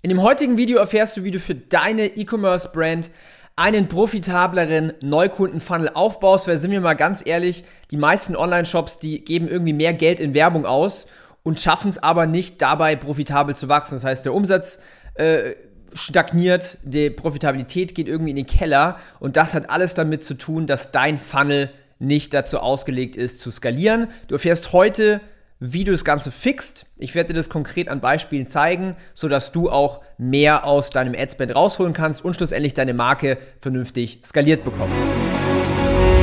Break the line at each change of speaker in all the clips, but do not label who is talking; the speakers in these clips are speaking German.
In dem heutigen Video erfährst du, wie du für deine E-Commerce-Brand einen profitableren Neukundenfunnel aufbaust, weil sind wir mal ganz ehrlich, die meisten Online-Shops, die geben irgendwie mehr Geld in Werbung aus und schaffen es aber nicht dabei profitabel zu wachsen. Das heißt, der Umsatz äh, stagniert, die Profitabilität geht irgendwie in den Keller und das hat alles damit zu tun, dass dein Funnel nicht dazu ausgelegt ist zu skalieren. Du erfährst heute, wie du das Ganze fixt. Ich werde dir das konkret an Beispielen zeigen, sodass du auch mehr aus deinem Adspend rausholen kannst und schlussendlich deine Marke vernünftig skaliert bekommst.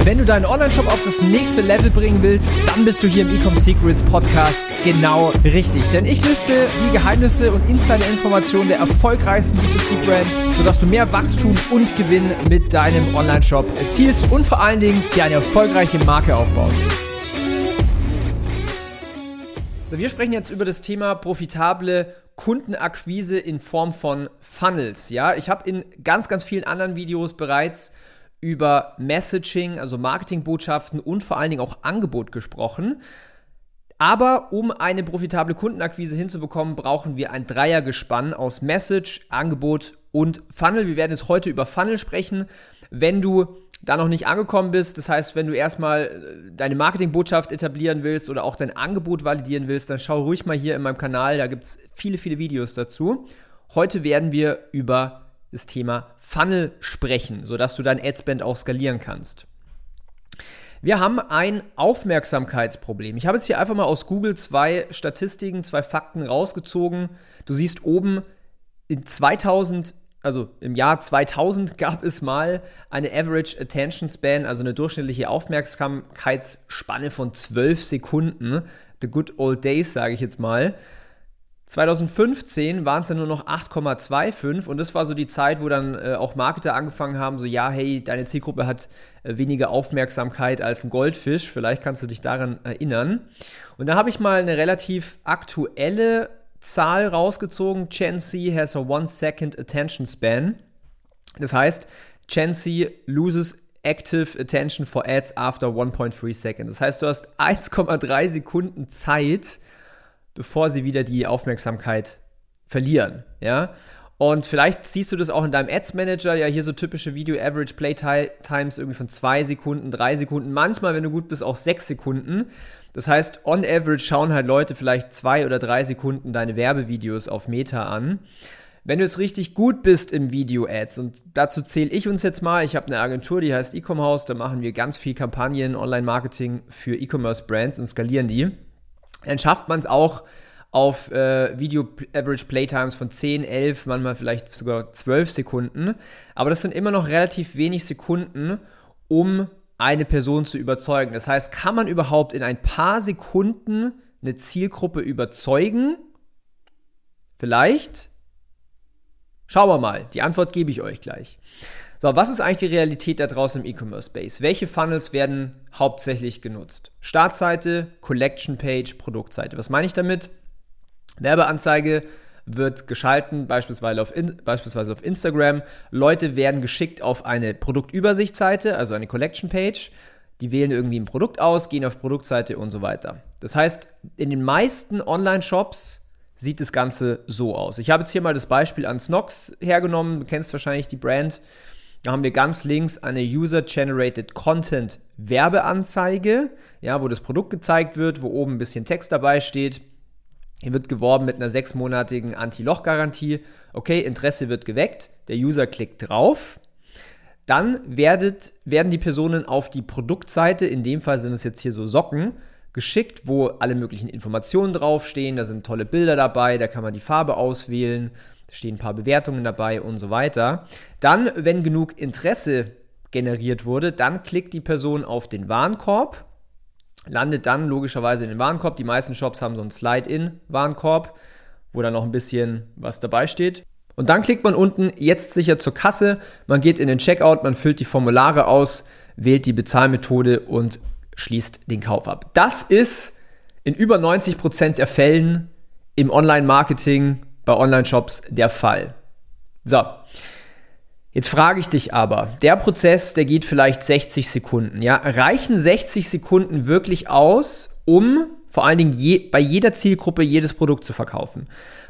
Wenn du deinen Online-Shop auf das nächste Level bringen willst, dann bist du hier im Ecom Secrets Podcast genau richtig. Denn ich lüfte die Geheimnisse und Insider-Informationen der erfolgreichsten B2C-Brands, sodass du mehr Wachstum und Gewinn mit deinem Online-Shop erzielst und vor allen Dingen dir eine erfolgreiche Marke aufbaust. So, wir sprechen jetzt über das Thema profitable Kundenakquise in Form von Funnels. Ja, ich habe in ganz, ganz vielen anderen Videos bereits über Messaging, also Marketingbotschaften und vor allen Dingen auch Angebot gesprochen. Aber um eine profitable Kundenakquise hinzubekommen, brauchen wir ein Dreiergespann aus Message, Angebot und Funnel. Wir werden jetzt heute über Funnel sprechen. Wenn du da noch nicht angekommen bist, das heißt, wenn du erstmal äh, deine Marketingbotschaft etablieren willst oder auch dein Angebot validieren willst, dann schau ruhig mal hier in meinem Kanal, da gibt es viele, viele Videos dazu. Heute werden wir über das Thema Funnel sprechen, sodass du dein Adspend auch skalieren kannst. Wir haben ein Aufmerksamkeitsproblem. Ich habe jetzt hier einfach mal aus Google zwei Statistiken, zwei Fakten rausgezogen. Du siehst oben in 2000 also im Jahr 2000 gab es mal eine Average Attention Span, also eine durchschnittliche Aufmerksamkeitsspanne von 12 Sekunden. The good old days, sage ich jetzt mal. 2015 waren es dann nur noch 8,25 und das war so die Zeit, wo dann äh, auch Marketer angefangen haben, so ja, hey, deine Zielgruppe hat äh, weniger Aufmerksamkeit als ein Goldfisch, vielleicht kannst du dich daran erinnern. Und da habe ich mal eine relativ aktuelle Zahl rausgezogen. Gen Z has a one second attention span. Das heißt, Gen Z loses active attention for ads after 1.3 seconds. Das heißt, du hast 1,3 Sekunden Zeit, bevor sie wieder die Aufmerksamkeit verlieren. Ja? Und vielleicht siehst du das auch in deinem Ads Manager, ja, hier so typische Video Average Play Times irgendwie von 2 Sekunden, 3 Sekunden, manchmal, wenn du gut bist, auch 6 Sekunden. Das heißt, on average schauen halt Leute vielleicht zwei oder drei Sekunden deine Werbevideos auf Meta an. Wenn du jetzt richtig gut bist im Video-Ads, und dazu zähle ich uns jetzt mal, ich habe eine Agentur, die heißt Ecom House, da machen wir ganz viel Kampagnen, Online-Marketing für E-Commerce-Brands und skalieren die, dann schafft man es auch auf äh, Video Average Playtimes von 10, 11, manchmal vielleicht sogar 12 Sekunden. Aber das sind immer noch relativ wenig Sekunden, um eine Person zu überzeugen. Das heißt, kann man überhaupt in ein paar Sekunden eine Zielgruppe überzeugen? Vielleicht? Schauen wir mal. Die Antwort gebe ich euch gleich. So, was ist eigentlich die Realität da draußen im E-Commerce Space? Welche Funnels werden hauptsächlich genutzt? Startseite, Collection Page, Produktseite. Was meine ich damit? Werbeanzeige, wird geschalten, beispielsweise auf, in, beispielsweise auf Instagram. Leute werden geschickt auf eine Produktübersichtsseite, also eine Collection Page. Die wählen irgendwie ein Produkt aus, gehen auf Produktseite und so weiter. Das heißt, in den meisten Online-Shops sieht das Ganze so aus. Ich habe jetzt hier mal das Beispiel an Snox hergenommen. Du kennst wahrscheinlich die Brand. Da haben wir ganz links eine User-Generated Content Werbeanzeige, ja, wo das Produkt gezeigt wird, wo oben ein bisschen Text dabei steht. Hier wird geworben mit einer sechsmonatigen Anti-Loch-Garantie. Okay, Interesse wird geweckt. Der User klickt drauf. Dann werdet, werden die Personen auf die Produktseite, in dem Fall sind es jetzt hier so Socken, geschickt, wo alle möglichen Informationen draufstehen. Da sind tolle Bilder dabei, da kann man die Farbe auswählen, da stehen ein paar Bewertungen dabei und so weiter. Dann, wenn genug Interesse generiert wurde, dann klickt die Person auf den Warenkorb landet dann logischerweise in den Warenkorb. Die meisten Shops haben so einen Slide-In-Warenkorb, wo dann noch ein bisschen was dabei steht. Und dann klickt man unten jetzt sicher zur Kasse, man geht in den Checkout, man füllt die Formulare aus, wählt die Bezahlmethode und schließt den Kauf ab. Das ist in über 90 Prozent der Fällen im Online-Marketing bei Online-Shops der Fall. So, Jetzt frage ich dich aber, der Prozess, der geht vielleicht 60 Sekunden, ja? Reichen 60 Sekunden wirklich aus, um vor allen Dingen je, bei jeder Zielgruppe jedes Produkt zu verkaufen?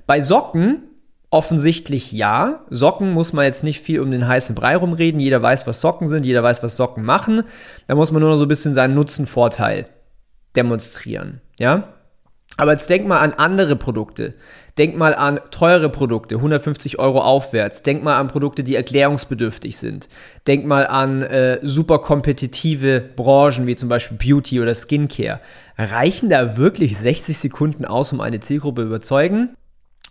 Bei Socken Offensichtlich ja. Socken muss man jetzt nicht viel um den heißen Brei rumreden. Jeder weiß, was Socken sind, jeder weiß, was Socken machen. Da muss man nur noch so ein bisschen seinen Nutzenvorteil demonstrieren. Ja? Aber jetzt denk mal an andere Produkte. Denk mal an teure Produkte, 150 Euro aufwärts. Denk mal an Produkte, die erklärungsbedürftig sind. Denk mal an äh, super kompetitive Branchen wie zum Beispiel Beauty oder Skincare. Reichen da wirklich 60 Sekunden aus, um eine Zielgruppe überzeugen?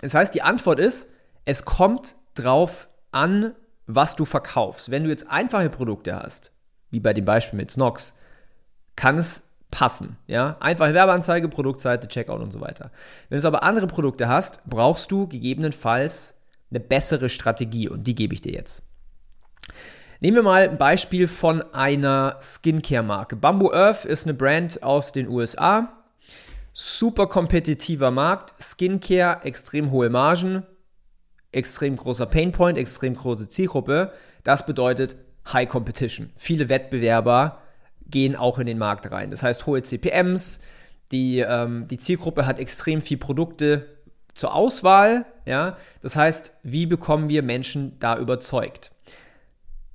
Das heißt, die Antwort ist, es kommt drauf an, was du verkaufst. Wenn du jetzt einfache Produkte hast, wie bei dem Beispiel mit Snox, kann es passen. Ja? Einfache Werbeanzeige, Produktseite, Checkout und so weiter. Wenn du aber andere Produkte hast, brauchst du gegebenenfalls eine bessere Strategie und die gebe ich dir jetzt. Nehmen wir mal ein Beispiel von einer Skincare-Marke. Bamboo Earth ist eine Brand aus den USA. Super kompetitiver Markt. Skincare, extrem hohe Margen, extrem großer Painpoint, extrem große Zielgruppe. Das bedeutet High Competition. Viele Wettbewerber, gehen auch in den Markt rein. Das heißt, hohe CPMs, die, ähm, die Zielgruppe hat extrem viel Produkte zur Auswahl. Ja? Das heißt, wie bekommen wir Menschen da überzeugt?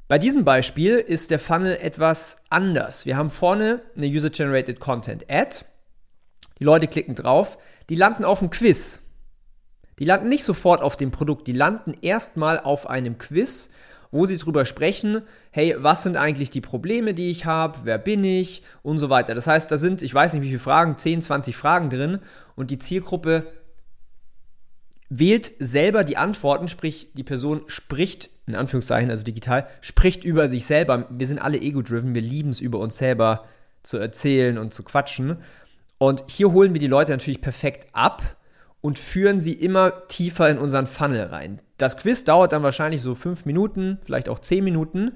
Bei diesem Beispiel ist der Funnel etwas anders. Wir haben vorne eine User-Generated Content Ad. Die Leute klicken drauf, die landen auf einem Quiz. Die landen nicht sofort auf dem Produkt, die landen erstmal auf einem Quiz wo sie drüber sprechen, hey, was sind eigentlich die Probleme, die ich habe, wer bin ich und so weiter. Das heißt, da sind, ich weiß nicht wie viele Fragen, 10, 20 Fragen drin und die Zielgruppe wählt selber die Antworten, sprich die Person spricht, in Anführungszeichen, also digital, spricht über sich selber. Wir sind alle ego-driven, wir lieben es über uns selber zu erzählen und zu quatschen. Und hier holen wir die Leute natürlich perfekt ab und führen sie immer tiefer in unseren Funnel rein. Das Quiz dauert dann wahrscheinlich so fünf Minuten, vielleicht auch zehn Minuten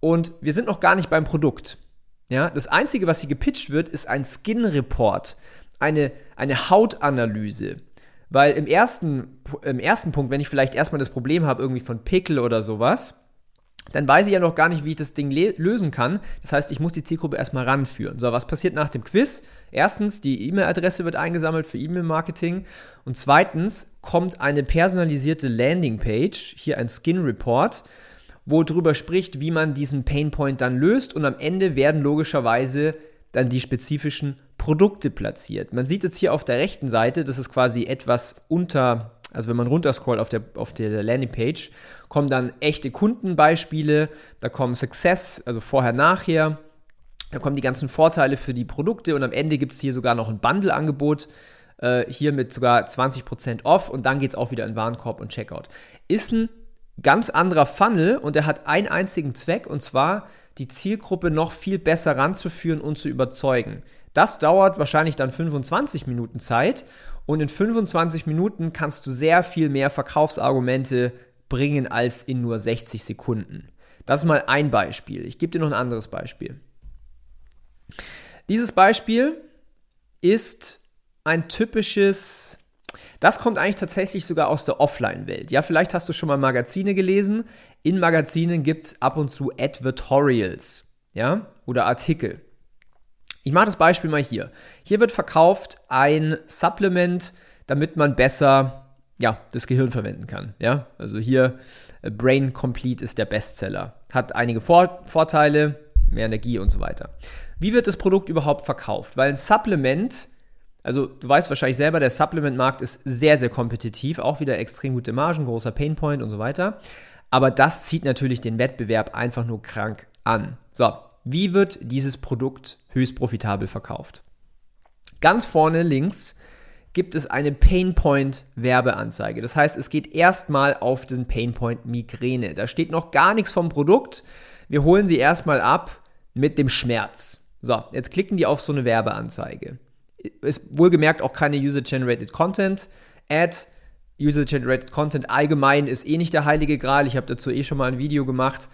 und wir sind noch gar nicht beim Produkt. Ja, das Einzige, was hier gepitcht wird, ist ein Skin Report, eine, eine Hautanalyse. Weil im ersten, im ersten Punkt, wenn ich vielleicht erstmal das Problem habe, irgendwie von Pickel oder sowas, dann weiß ich ja noch gar nicht, wie ich das Ding lösen kann. Das heißt, ich muss die Zielgruppe erstmal ranführen. So, was passiert nach dem Quiz? Erstens, die E-Mail-Adresse wird eingesammelt für E-Mail-Marketing. Und zweitens kommt eine personalisierte Landingpage, hier ein Skin-Report, wo drüber spricht, wie man diesen Painpoint dann löst. Und am Ende werden logischerweise dann die spezifischen Produkte platziert. Man sieht jetzt hier auf der rechten Seite, das ist quasi etwas unter also wenn man runterscrollt auf der, auf der Landingpage, kommen dann echte Kundenbeispiele, da kommen Success, also vorher, nachher, da kommen die ganzen Vorteile für die Produkte und am Ende gibt es hier sogar noch ein Bundle-Angebot, äh, hier mit sogar 20% off und dann geht es auch wieder in Warenkorb und Checkout. Ist ein ganz anderer Funnel und er hat einen einzigen Zweck und zwar die Zielgruppe noch viel besser ranzuführen und zu überzeugen. Das dauert wahrscheinlich dann 25 Minuten Zeit und in 25 Minuten kannst du sehr viel mehr Verkaufsargumente bringen als in nur 60 Sekunden. Das ist mal ein Beispiel. Ich gebe dir noch ein anderes Beispiel. Dieses Beispiel ist ein typisches, das kommt eigentlich tatsächlich sogar aus der Offline-Welt. Ja, vielleicht hast du schon mal Magazine gelesen. In Magazinen gibt es ab und zu Advertorials, ja, oder Artikel. Ich mache das Beispiel mal hier. Hier wird verkauft ein Supplement, damit man besser ja, das Gehirn verwenden kann. Ja? Also hier äh, Brain Complete ist der Bestseller. Hat einige Vor Vorteile, mehr Energie und so weiter. Wie wird das Produkt überhaupt verkauft? Weil ein Supplement, also du weißt wahrscheinlich selber, der Supplement-Markt ist sehr, sehr kompetitiv, auch wieder extrem gute Margen, großer Painpoint und so weiter. Aber das zieht natürlich den Wettbewerb einfach nur krank an. So, wie wird dieses Produkt höchst profitabel verkauft? Ganz vorne links gibt es eine Painpoint Werbeanzeige. Das heißt, es geht erstmal auf den Painpoint Migräne. Da steht noch gar nichts vom Produkt. Wir holen sie erstmal ab mit dem Schmerz. So, jetzt klicken die auf so eine Werbeanzeige. Ist wohlgemerkt auch keine User-Generated Content Ad. User-Generated Content allgemein ist eh nicht der heilige Gral. Ich habe dazu eh schon mal ein Video gemacht.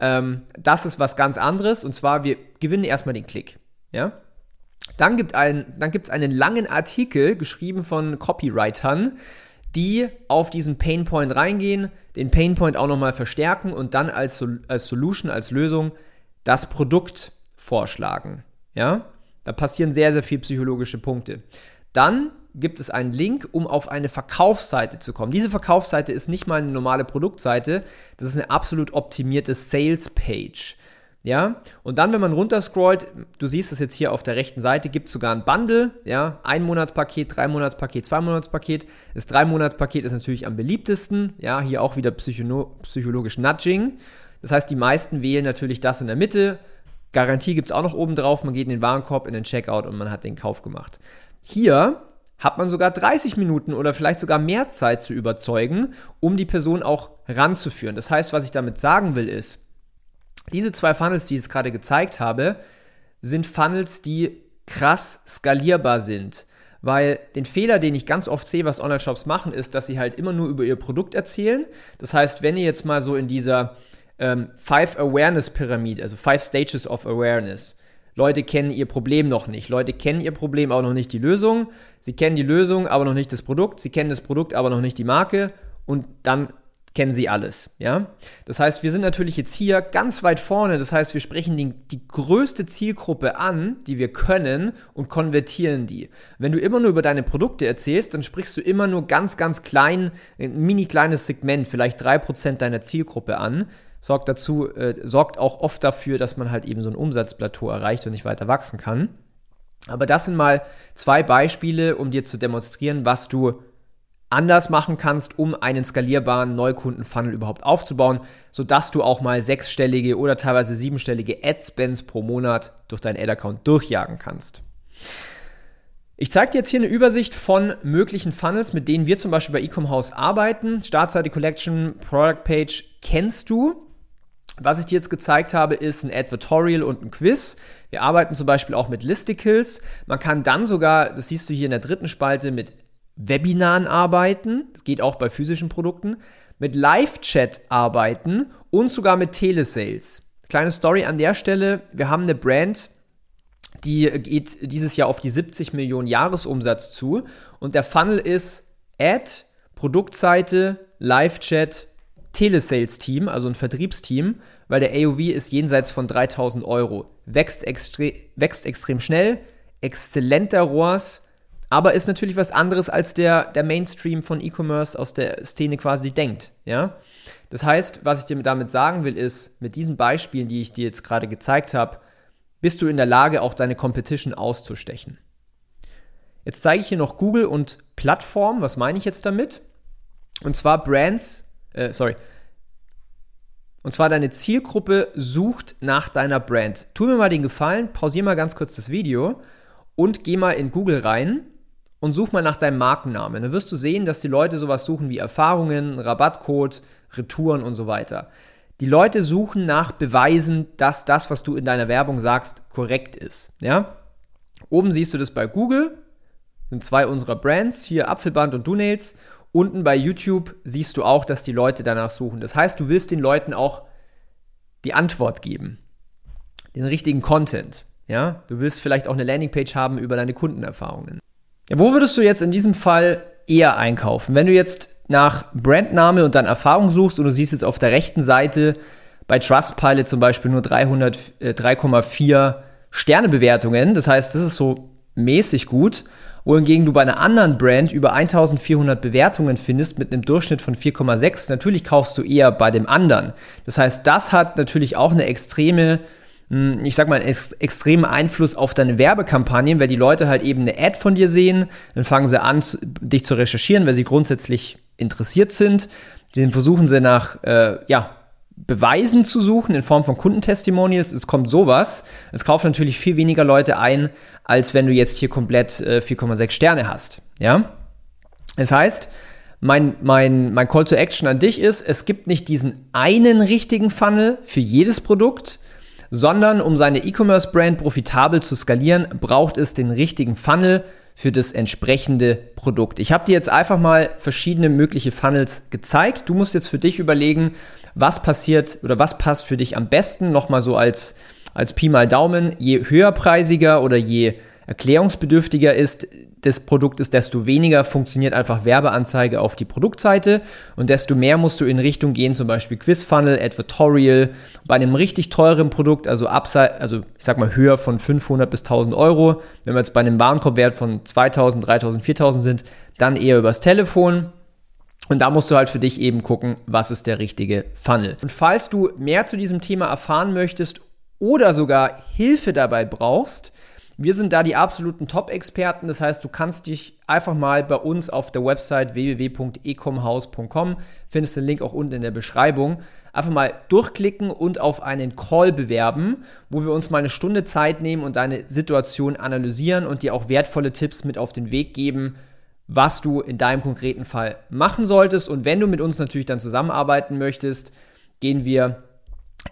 Ähm, das ist was ganz anderes und zwar, wir gewinnen erstmal den Klick. Ja? Dann gibt es einen langen Artikel, geschrieben von Copywritern, die auf diesen Painpoint reingehen, den Painpoint auch nochmal verstärken und dann als, als Solution, als Lösung das Produkt vorschlagen. Ja? Da passieren sehr, sehr viele psychologische Punkte. Dann gibt es einen Link, um auf eine Verkaufsseite zu kommen. Diese Verkaufsseite ist nicht mal eine normale Produktseite, das ist eine absolut optimierte Sales Page. Ja, und dann, wenn man runterscrollt, du siehst es jetzt hier auf der rechten Seite, gibt es sogar ein Bundle, ja, ein Monatspaket, drei Monatspaket, zwei Monatspaket. Das drei Monatspaket ist natürlich am beliebtesten, ja, hier auch wieder psycholo psychologisch Nudging. Das heißt, die meisten wählen natürlich das in der Mitte. Garantie gibt es auch noch oben drauf, man geht in den Warenkorb, in den Checkout und man hat den Kauf gemacht. Hier hat man sogar 30 Minuten oder vielleicht sogar mehr Zeit zu überzeugen, um die Person auch ranzuführen. Das heißt, was ich damit sagen will, ist, diese zwei Funnels, die ich jetzt gerade gezeigt habe, sind Funnels, die krass skalierbar sind. Weil den Fehler, den ich ganz oft sehe, was Online-Shops machen, ist, dass sie halt immer nur über ihr Produkt erzählen. Das heißt, wenn ihr jetzt mal so in dieser ähm, Five Awareness Pyramide, also Five Stages of Awareness, Leute kennen ihr Problem noch nicht. Leute kennen ihr Problem, aber noch nicht die Lösung. Sie kennen die Lösung, aber noch nicht das Produkt. Sie kennen das Produkt, aber noch nicht die Marke. Und dann kennen sie alles, ja. Das heißt, wir sind natürlich jetzt hier ganz weit vorne. Das heißt, wir sprechen die, die größte Zielgruppe an, die wir können und konvertieren die. Wenn du immer nur über deine Produkte erzählst, dann sprichst du immer nur ganz, ganz klein, ein mini kleines Segment, vielleicht 3% deiner Zielgruppe an. Sorgt dazu, äh, sorgt auch oft dafür, dass man halt eben so ein Umsatzplateau erreicht und nicht weiter wachsen kann. Aber das sind mal zwei Beispiele, um dir zu demonstrieren, was du anders machen kannst, um einen skalierbaren Neukundenfunnel überhaupt aufzubauen, sodass du auch mal sechsstellige oder teilweise siebenstellige Ad-Spends pro Monat durch deinen Ad-Account durchjagen kannst. Ich zeige dir jetzt hier eine Übersicht von möglichen Funnels, mit denen wir zum Beispiel bei Ecom House arbeiten. Startseite, Collection, Product Page kennst du. Was ich dir jetzt gezeigt habe, ist ein Advertorial und ein Quiz. Wir arbeiten zum Beispiel auch mit Listicles. Man kann dann sogar, das siehst du hier in der dritten Spalte, mit Webinaren arbeiten, das geht auch bei physischen Produkten, mit Live-Chat arbeiten und sogar mit Telesales. Kleine Story an der Stelle, wir haben eine Brand, die geht dieses Jahr auf die 70 Millionen Jahresumsatz zu und der Funnel ist Ad, Produktseite, Live-Chat, Telesales-Team, also ein Vertriebsteam, weil der AOV ist jenseits von 3000 Euro. Wächst, extre wächst extrem schnell, exzellenter ROAS, aber ist natürlich was anderes, als der, der Mainstream von E-Commerce aus der Szene quasi denkt. Ja? Das heißt, was ich dir damit sagen will, ist, mit diesen Beispielen, die ich dir jetzt gerade gezeigt habe, bist du in der Lage, auch deine Competition auszustechen. Jetzt zeige ich hier noch Google und Plattform. Was meine ich jetzt damit? Und zwar Brands, äh, sorry. Und zwar deine Zielgruppe sucht nach deiner Brand. Tu mir mal den Gefallen, pausiere mal ganz kurz das Video und geh mal in Google rein und such mal nach deinem Markennamen. Dann wirst du sehen, dass die Leute sowas suchen wie Erfahrungen, Rabattcode, Retouren und so weiter. Die Leute suchen nach Beweisen, dass das, was du in deiner Werbung sagst, korrekt ist. Ja? Oben siehst du das bei Google, sind zwei unserer Brands, hier Apfelband und Dunails. Unten bei YouTube siehst du auch, dass die Leute danach suchen. Das heißt, du willst den Leuten auch die Antwort geben, den richtigen Content. Ja? Du willst vielleicht auch eine Landingpage haben über deine Kundenerfahrungen. Ja, wo würdest du jetzt in diesem Fall eher einkaufen? Wenn du jetzt nach Brandname und dann Erfahrung suchst und du siehst jetzt auf der rechten Seite bei Trustpilot zum Beispiel nur 3,4 äh, Sternebewertungen, das heißt, das ist so mäßig gut, wohingegen du bei einer anderen Brand über 1400 Bewertungen findest mit einem Durchschnitt von 4,6, natürlich kaufst du eher bei dem anderen. Das heißt, das hat natürlich auch eine extreme hm, ich sag mal, ex extremen Einfluss auf deine Werbekampagnen, weil die Leute halt eben eine Ad von dir sehen, dann fangen sie an, dich zu recherchieren, weil sie grundsätzlich interessiert sind. Dann versuchen sie nach, äh, ja, Beweisen zu suchen in Form von Kundentestimonials. Es kommt sowas. Es kaufen natürlich viel weniger Leute ein, als wenn du jetzt hier komplett äh, 4,6 Sterne hast. Ja? Das heißt, mein, mein, mein Call to Action an dich ist, es gibt nicht diesen einen richtigen Funnel für jedes Produkt, sondern um seine E-Commerce-Brand profitabel zu skalieren, braucht es den richtigen Funnel für das entsprechende Produkt. Ich habe dir jetzt einfach mal verschiedene mögliche Funnels gezeigt. Du musst jetzt für dich überlegen, was passiert oder was passt für dich am besten. Nochmal so als, als Pi mal Daumen. Je höherpreisiger oder je erklärungsbedürftiger ist des Produktes, desto weniger funktioniert einfach Werbeanzeige auf die Produktseite und desto mehr musst du in Richtung gehen, zum Beispiel Quizfunnel, Advertorial. Bei einem richtig teuren Produkt, also Upside, also ich sag mal höher von 500 bis 1000 Euro, wenn wir jetzt bei einem Warenkorbwert von 2000, 3000, 4000 sind, dann eher übers Telefon. Und da musst du halt für dich eben gucken, was ist der richtige Funnel. Und falls du mehr zu diesem Thema erfahren möchtest oder sogar Hilfe dabei brauchst, wir sind da die absoluten Top-Experten. Das heißt, du kannst dich einfach mal bei uns auf der Website www.ecomhaus.com, findest den Link auch unten in der Beschreibung, einfach mal durchklicken und auf einen Call bewerben, wo wir uns mal eine Stunde Zeit nehmen und deine Situation analysieren und dir auch wertvolle Tipps mit auf den Weg geben, was du in deinem konkreten Fall machen solltest. Und wenn du mit uns natürlich dann zusammenarbeiten möchtest, gehen wir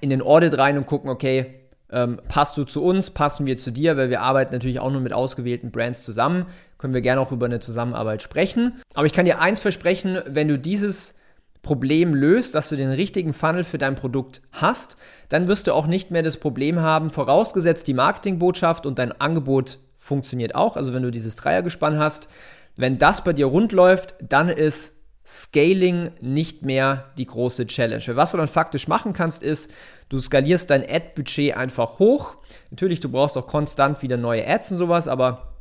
in den Audit rein und gucken, okay, ähm, passt du zu uns, passen wir zu dir, weil wir arbeiten natürlich auch nur mit ausgewählten Brands zusammen. Können wir gerne auch über eine Zusammenarbeit sprechen. Aber ich kann dir eins versprechen, wenn du dieses Problem löst, dass du den richtigen Funnel für dein Produkt hast, dann wirst du auch nicht mehr das Problem haben, vorausgesetzt die Marketingbotschaft und dein Angebot funktioniert auch. Also wenn du dieses Dreiergespann hast, wenn das bei dir rund läuft, dann ist Scaling nicht mehr die große Challenge. Was du dann faktisch machen kannst, ist, du skalierst dein Ad-Budget einfach hoch. Natürlich, du brauchst auch konstant wieder neue Ads und sowas, aber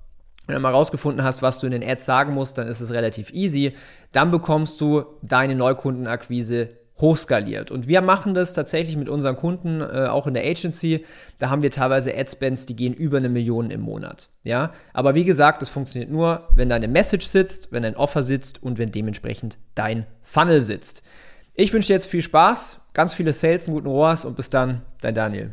wenn du mal rausgefunden hast, was du in den Ads sagen musst, dann ist es relativ easy. Dann bekommst du deine Neukundenakquise hochskaliert. Und wir machen das tatsächlich mit unseren Kunden, äh, auch in der Agency. Da haben wir teilweise Adspends, die gehen über eine Million im Monat. Ja, aber wie gesagt, das funktioniert nur, wenn deine Message sitzt, wenn dein Offer sitzt und wenn dementsprechend dein Funnel sitzt. Ich wünsche dir jetzt viel Spaß, ganz viele Sales, einen guten ROAS und bis dann, dein Daniel.